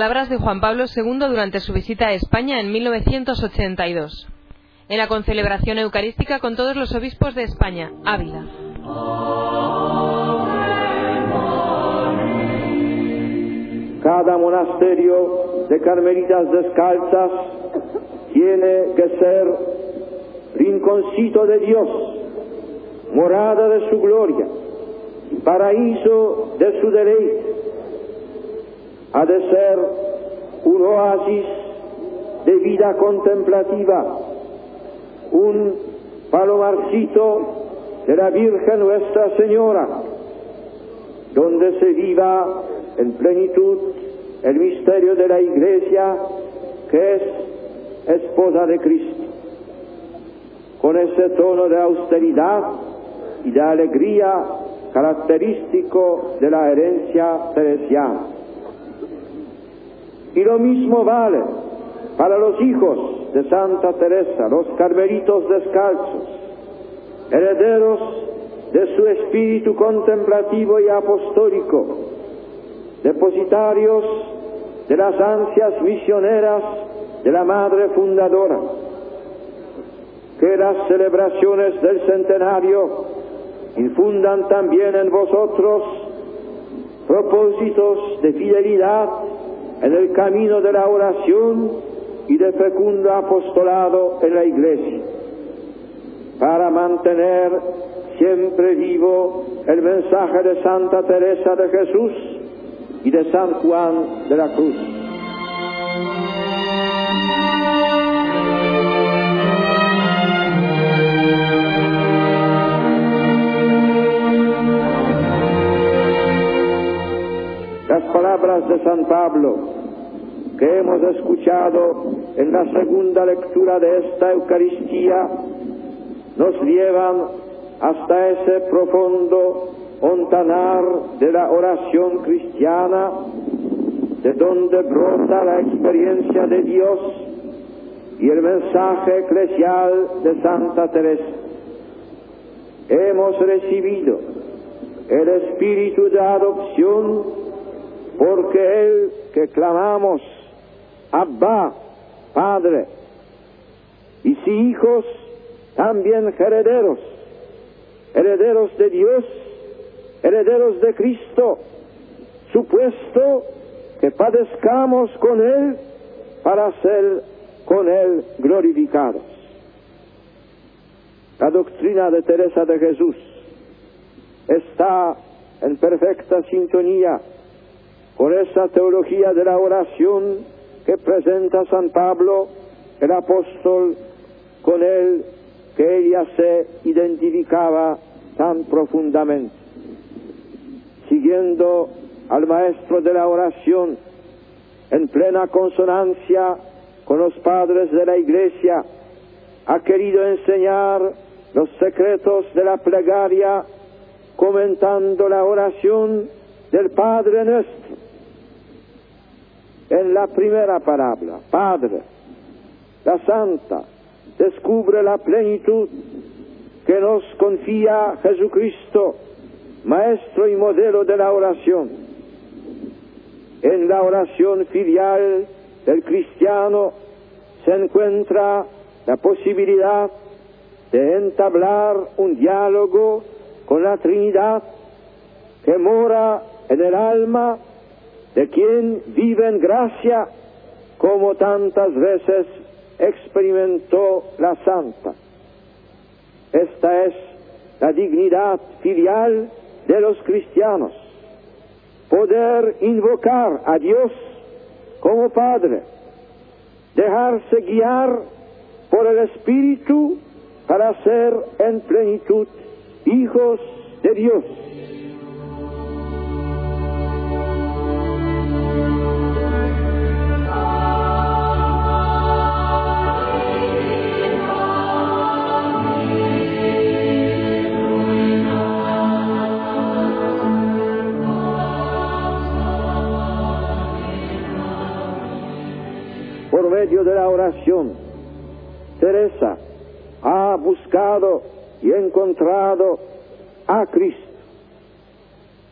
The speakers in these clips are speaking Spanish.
palabras de Juan Pablo II durante su visita a España en 1982, en la concelebración eucarística con todos los obispos de España, Ávila. Cada monasterio de carmelitas descalzas tiene que ser rinconcito de Dios, morada de su gloria, paraíso de su deleite. Ha de ser un oasis de vida contemplativa, un palomarcito de la Virgen Nuestra Señora, donde se viva en plenitud el misterio de la Iglesia que es esposa de Cristo. Con ese tono de austeridad y de alegría característico de la herencia teresiana. Y lo mismo vale para los hijos de Santa Teresa, los carmelitos descalzos, herederos de su espíritu contemplativo y apostólico, depositarios de las ansias misioneras de la Madre Fundadora. Que las celebraciones del centenario infundan también en vosotros propósitos de fidelidad en el camino de la oración y de fecundo apostolado en la Iglesia, para mantener siempre vivo el mensaje de Santa Teresa de Jesús y de San Juan de la Cruz. Palabras de San Pablo que hemos escuchado en la segunda lectura de esta Eucaristía nos llevan hasta ese profundo ontanar de la oración cristiana, de donde brota la experiencia de Dios y el mensaje eclesial de Santa Teresa. Hemos recibido el espíritu de adopción porque el que clamamos, Abba, Padre, y si hijos, también herederos, herederos de Dios herederos de Cristo, supuesto que padezcamos con Él para ser con Él glorificados. La doctrina de Teresa de Jesús está en perfecta sintonía con esa teología de la oración que presenta San Pablo, el apóstol, con él que ella se identificaba tan profundamente siguiendo al maestro de la oración en plena consonancia con los padres de la iglesia, ha querido enseñar los secretos de la plegaria comentando la oración del Padre nuestro. En la primera palabra, Padre, la Santa, descubre la plenitud que nos confía Jesucristo maestro y modelo de la oración. En la oración filial del cristiano se encuentra la posibilidad de entablar un diálogo con la Trinidad que mora en el alma de quien vive en gracia como tantas veces experimentó la Santa. Esta es la dignidad filial de los cristianos, poder invocar a Dios como Padre, dejarse guiar por el Espíritu para ser en plenitud hijos de Dios. Medio de la oración. Teresa ha buscado y encontrado a Cristo.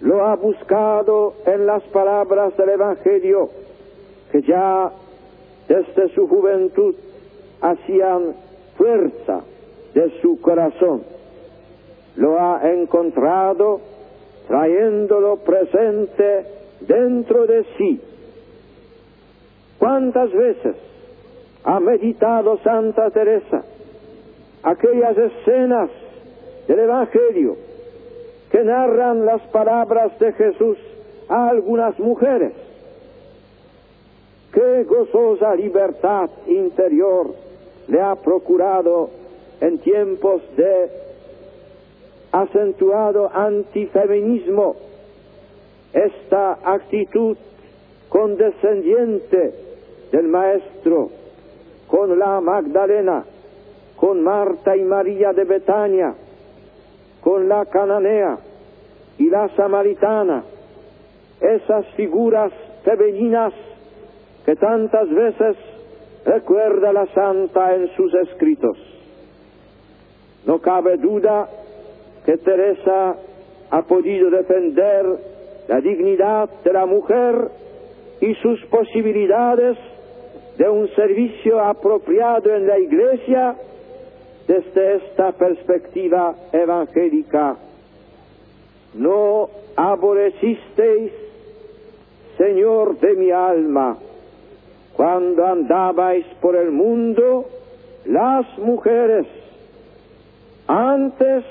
Lo ha buscado en las palabras del Evangelio que ya desde su juventud hacían fuerza de su corazón. Lo ha encontrado trayéndolo presente dentro de sí. ¿Cuántas veces ha meditado Santa Teresa aquellas escenas del Evangelio que narran las palabras de Jesús a algunas mujeres? Qué gozosa libertad interior le ha procurado en tiempos de acentuado antifeminismo esta actitud condescendiente del Maestro con la Magdalena, con Marta y María de Betania, con la cananea y la samaritana, esas figuras femeninas que tantas veces recuerda la santa en sus escritos. No cabe duda que Teresa ha podido defender la dignidad de la mujer y sus posibilidades de un servicio apropiado en la Iglesia desde esta perspectiva evangélica. No aborrecisteis, Señor de mi alma, cuando andabais por el mundo las mujeres. Antes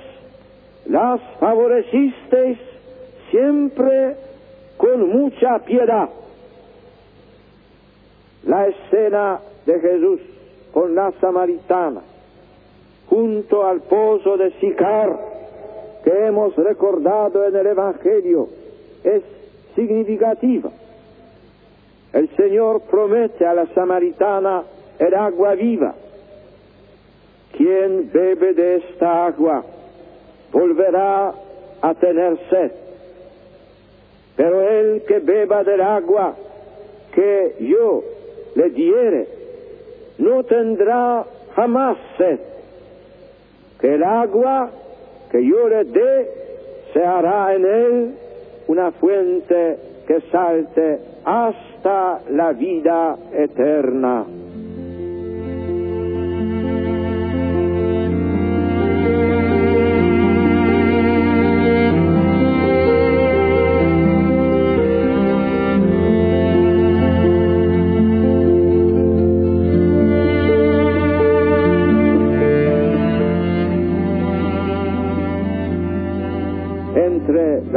las favorecisteis siempre con mucha piedad. La escena de Jesús con la samaritana junto al pozo de Sicar que hemos recordado en el Evangelio es significativa. El Señor promete a la samaritana el agua viva. Quien bebe de esta agua volverá a tener sed. Pero el que beba del agua que yo le diere, no tendrá jamás sed. Que el agua que yo le dé se hará en él una fuente que salte hasta la vida eterna.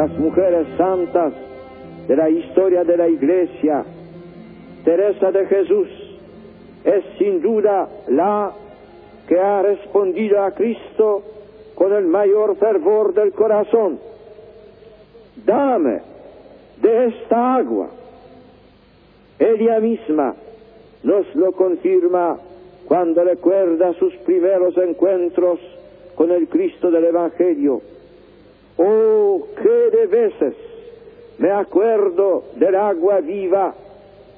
Las mujeres santas de la historia de la Iglesia, Teresa de Jesús es sin duda la que ha respondido a Cristo con el mayor fervor del corazón. Dame de esta agua. Ella misma nos lo confirma cuando recuerda sus primeros encuentros con el Cristo del Evangelio. Veces me acuerdo del agua viva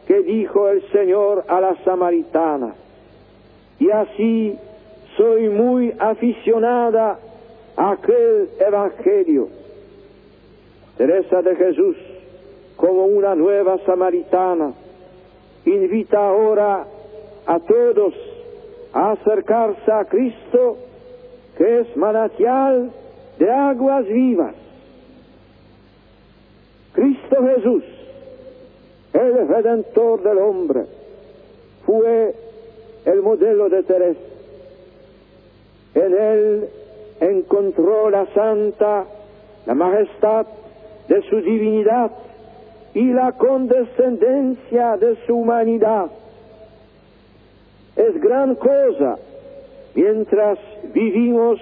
que dijo el Señor a la samaritana. Y así soy muy aficionada a aquel evangelio. Teresa de Jesús, como una nueva samaritana, invita ahora a todos a acercarse a Cristo, que es manantial de aguas vivas. Jesús, el redentor del hombre, fue el modelo de Teresa. En él encontró la santa, la majestad de su divinidad y la condescendencia de su humanidad. Es gran cosa mientras vivimos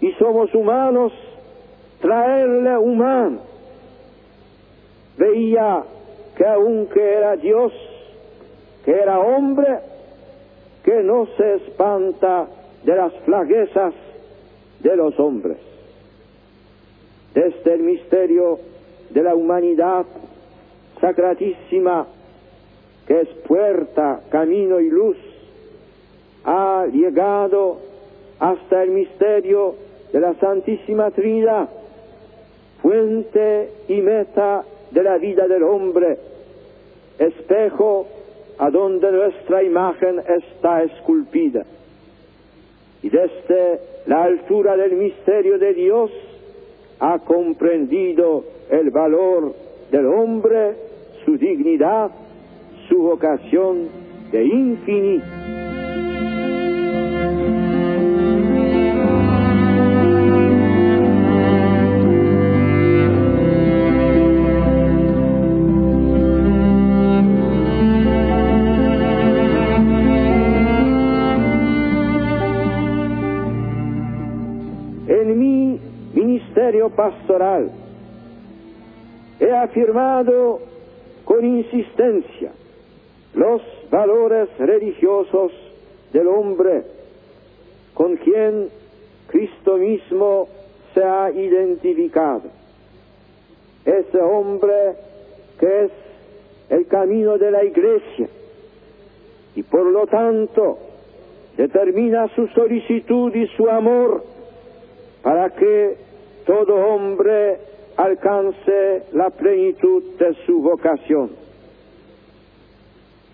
y somos humanos, traerle humano. Veía que aunque era Dios, que era hombre, que no se espanta de las flaguezas de los hombres. Desde el misterio de la humanidad sacratísima, que es puerta, camino y luz, ha llegado hasta el misterio de la Santísima Trinidad, fuente y meta de la vida del hombre, espejo a donde nuestra imagen está esculpida. Y desde la altura del misterio de Dios ha comprendido el valor del hombre, su dignidad, su vocación de infinito. Pastoral he afirmado con insistencia los valores religiosos del hombre con quien Cristo mismo se ha identificado. Ese hombre que es el camino de la iglesia y por lo tanto determina su solicitud y su amor para que todo hombre alcance la plenitud de su vocación.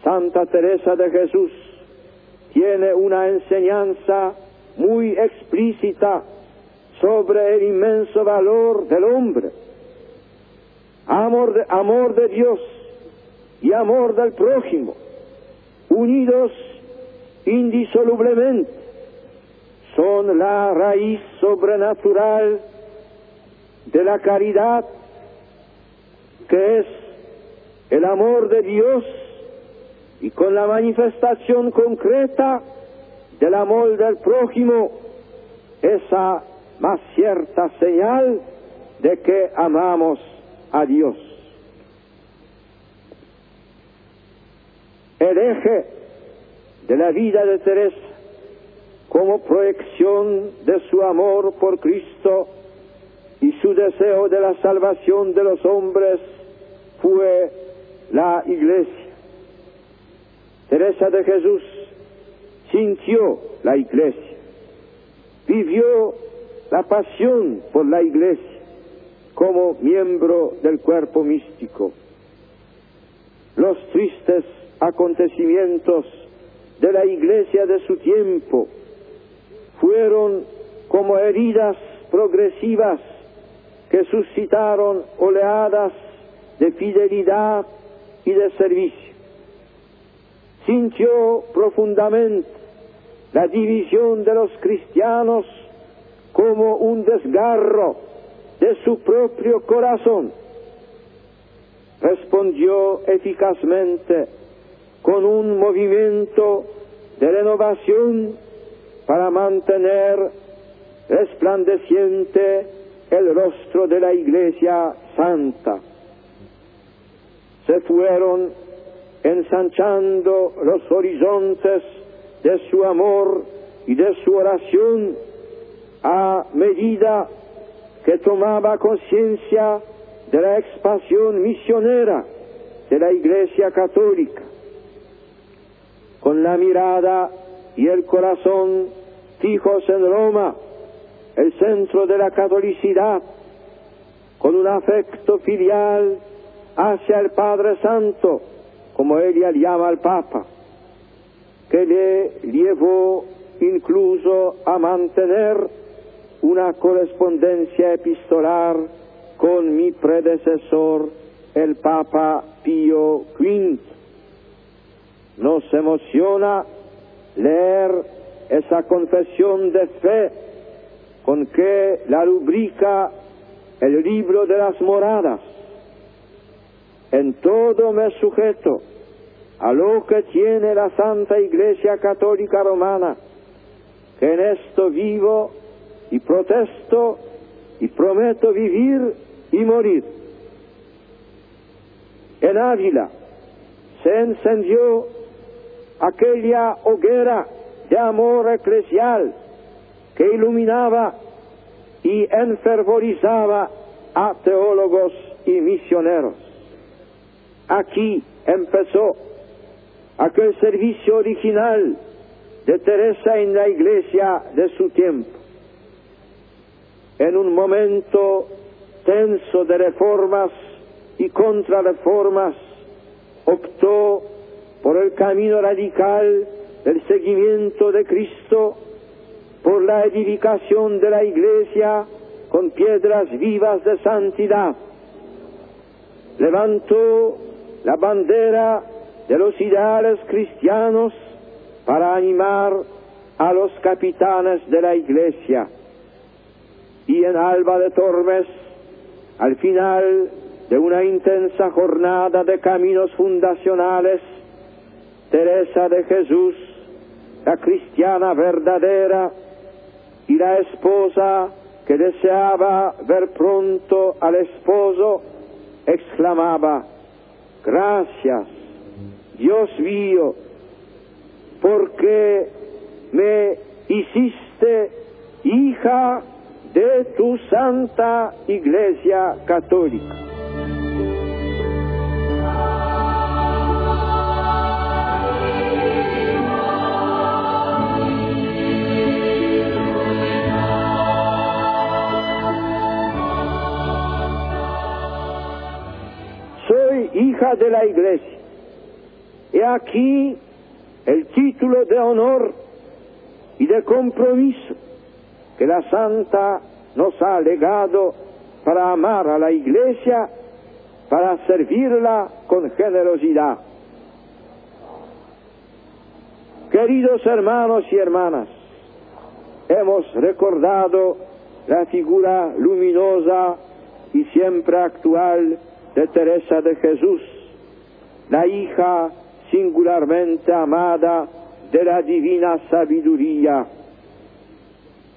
Santa Teresa de Jesús tiene una enseñanza muy explícita sobre el inmenso valor del hombre. Amor de, amor de Dios y amor del prójimo, unidos indisolublemente, son la raíz sobrenatural de la caridad, que es el amor de Dios y con la manifestación concreta del amor del prójimo, esa más cierta señal de que amamos a Dios. El eje de la vida de Teresa como proyección de su amor por Cristo su deseo de la salvación de los hombres fue la iglesia. Teresa de Jesús sintió la iglesia, vivió la pasión por la iglesia como miembro del cuerpo místico. Los tristes acontecimientos de la iglesia de su tiempo fueron como heridas progresivas que suscitaron oleadas de fidelidad y de servicio. Sintió profundamente la división de los cristianos como un desgarro de su propio corazón. Respondió eficazmente con un movimiento de renovación para mantener resplandeciente el rostro de la iglesia santa. Se fueron ensanchando los horizontes de su amor y de su oración a medida que tomaba conciencia de la expansión misionera de la Iglesia Católica. Con la mirada y el corazón fijos en Roma, el centro de la catolicidad, con un afecto filial hacia el Padre Santo, como ella llama al Papa, que le llevó incluso a mantener una correspondencia epistolar con mi predecesor, el Papa Pío V. Nos emociona leer esa confesión de fe con que la rubrica el libro de las moradas. En todo me sujeto a lo que tiene la Santa Iglesia Católica Romana, que en esto vivo y protesto y prometo vivir y morir. En Ávila se encendió aquella hoguera de amor eclesial que iluminaba y enfervorizaba a teólogos y misioneros. Aquí empezó aquel servicio original de Teresa en la iglesia de su tiempo. En un momento tenso de reformas y contrarreformas, optó por el camino radical del seguimiento de Cristo, por la edificación de la Iglesia con piedras vivas de santidad. Levantó la bandera de los ideales cristianos para animar a los capitanes de la Iglesia. Y en Alba de Tormes, al final de una intensa jornada de caminos fundacionales, Teresa de Jesús, la cristiana verdadera y la esposa que deseaba ver pronto al esposo, exclamaba, gracias, Dios mío, porque me hiciste hija de tu santa iglesia católica. De la iglesia. Y aquí el título de honor y de compromiso que la Santa nos ha legado para amar a la Iglesia, para servirla con generosidad. Queridos hermanos y hermanas, hemos recordado la figura luminosa y siempre actual de Teresa de Jesús, la hija singularmente amada de la divina sabiduría,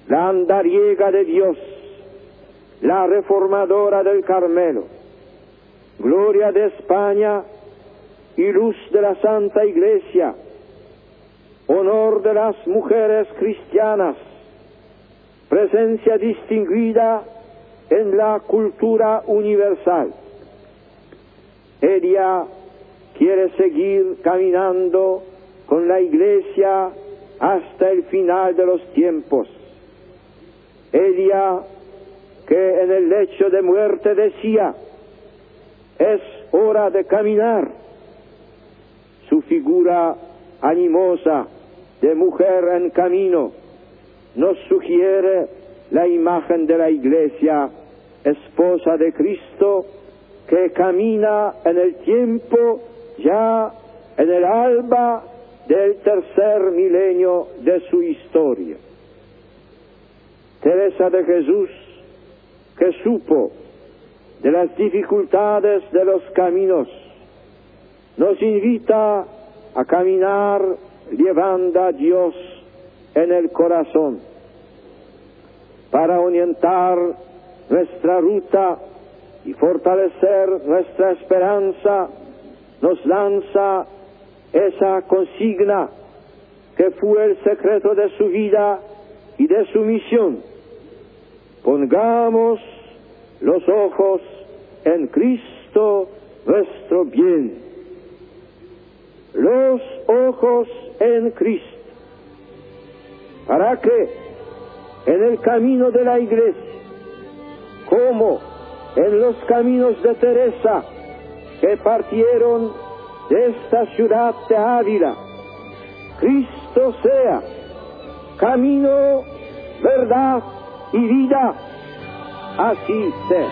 la andariega de Dios, la reformadora del Carmelo, gloria de España y luz de la Santa Iglesia, honor de las mujeres cristianas, presencia distinguida en la cultura universal. Ella quiere seguir caminando con la iglesia hasta el final de los tiempos. Ella que en el lecho de muerte decía, es hora de caminar. Su figura animosa de mujer en camino nos sugiere la imagen de la iglesia, esposa de Cristo, que camina en el tiempo ya en el alba del tercer milenio de su historia. Teresa de Jesús, que supo de las dificultades de los caminos, nos invita a caminar llevando a Dios en el corazón para orientar nuestra ruta y fortalecer nuestra esperanza, nos lanza esa consigna que fue el secreto de su vida y de su misión. Pongamos los ojos en Cristo nuestro bien. Los ojos en Cristo. Para que en el camino de la iglesia, como en los caminos de Teresa, que partieron de esta ciudad de Ávila, Cristo sea camino, verdad y vida. Así sea.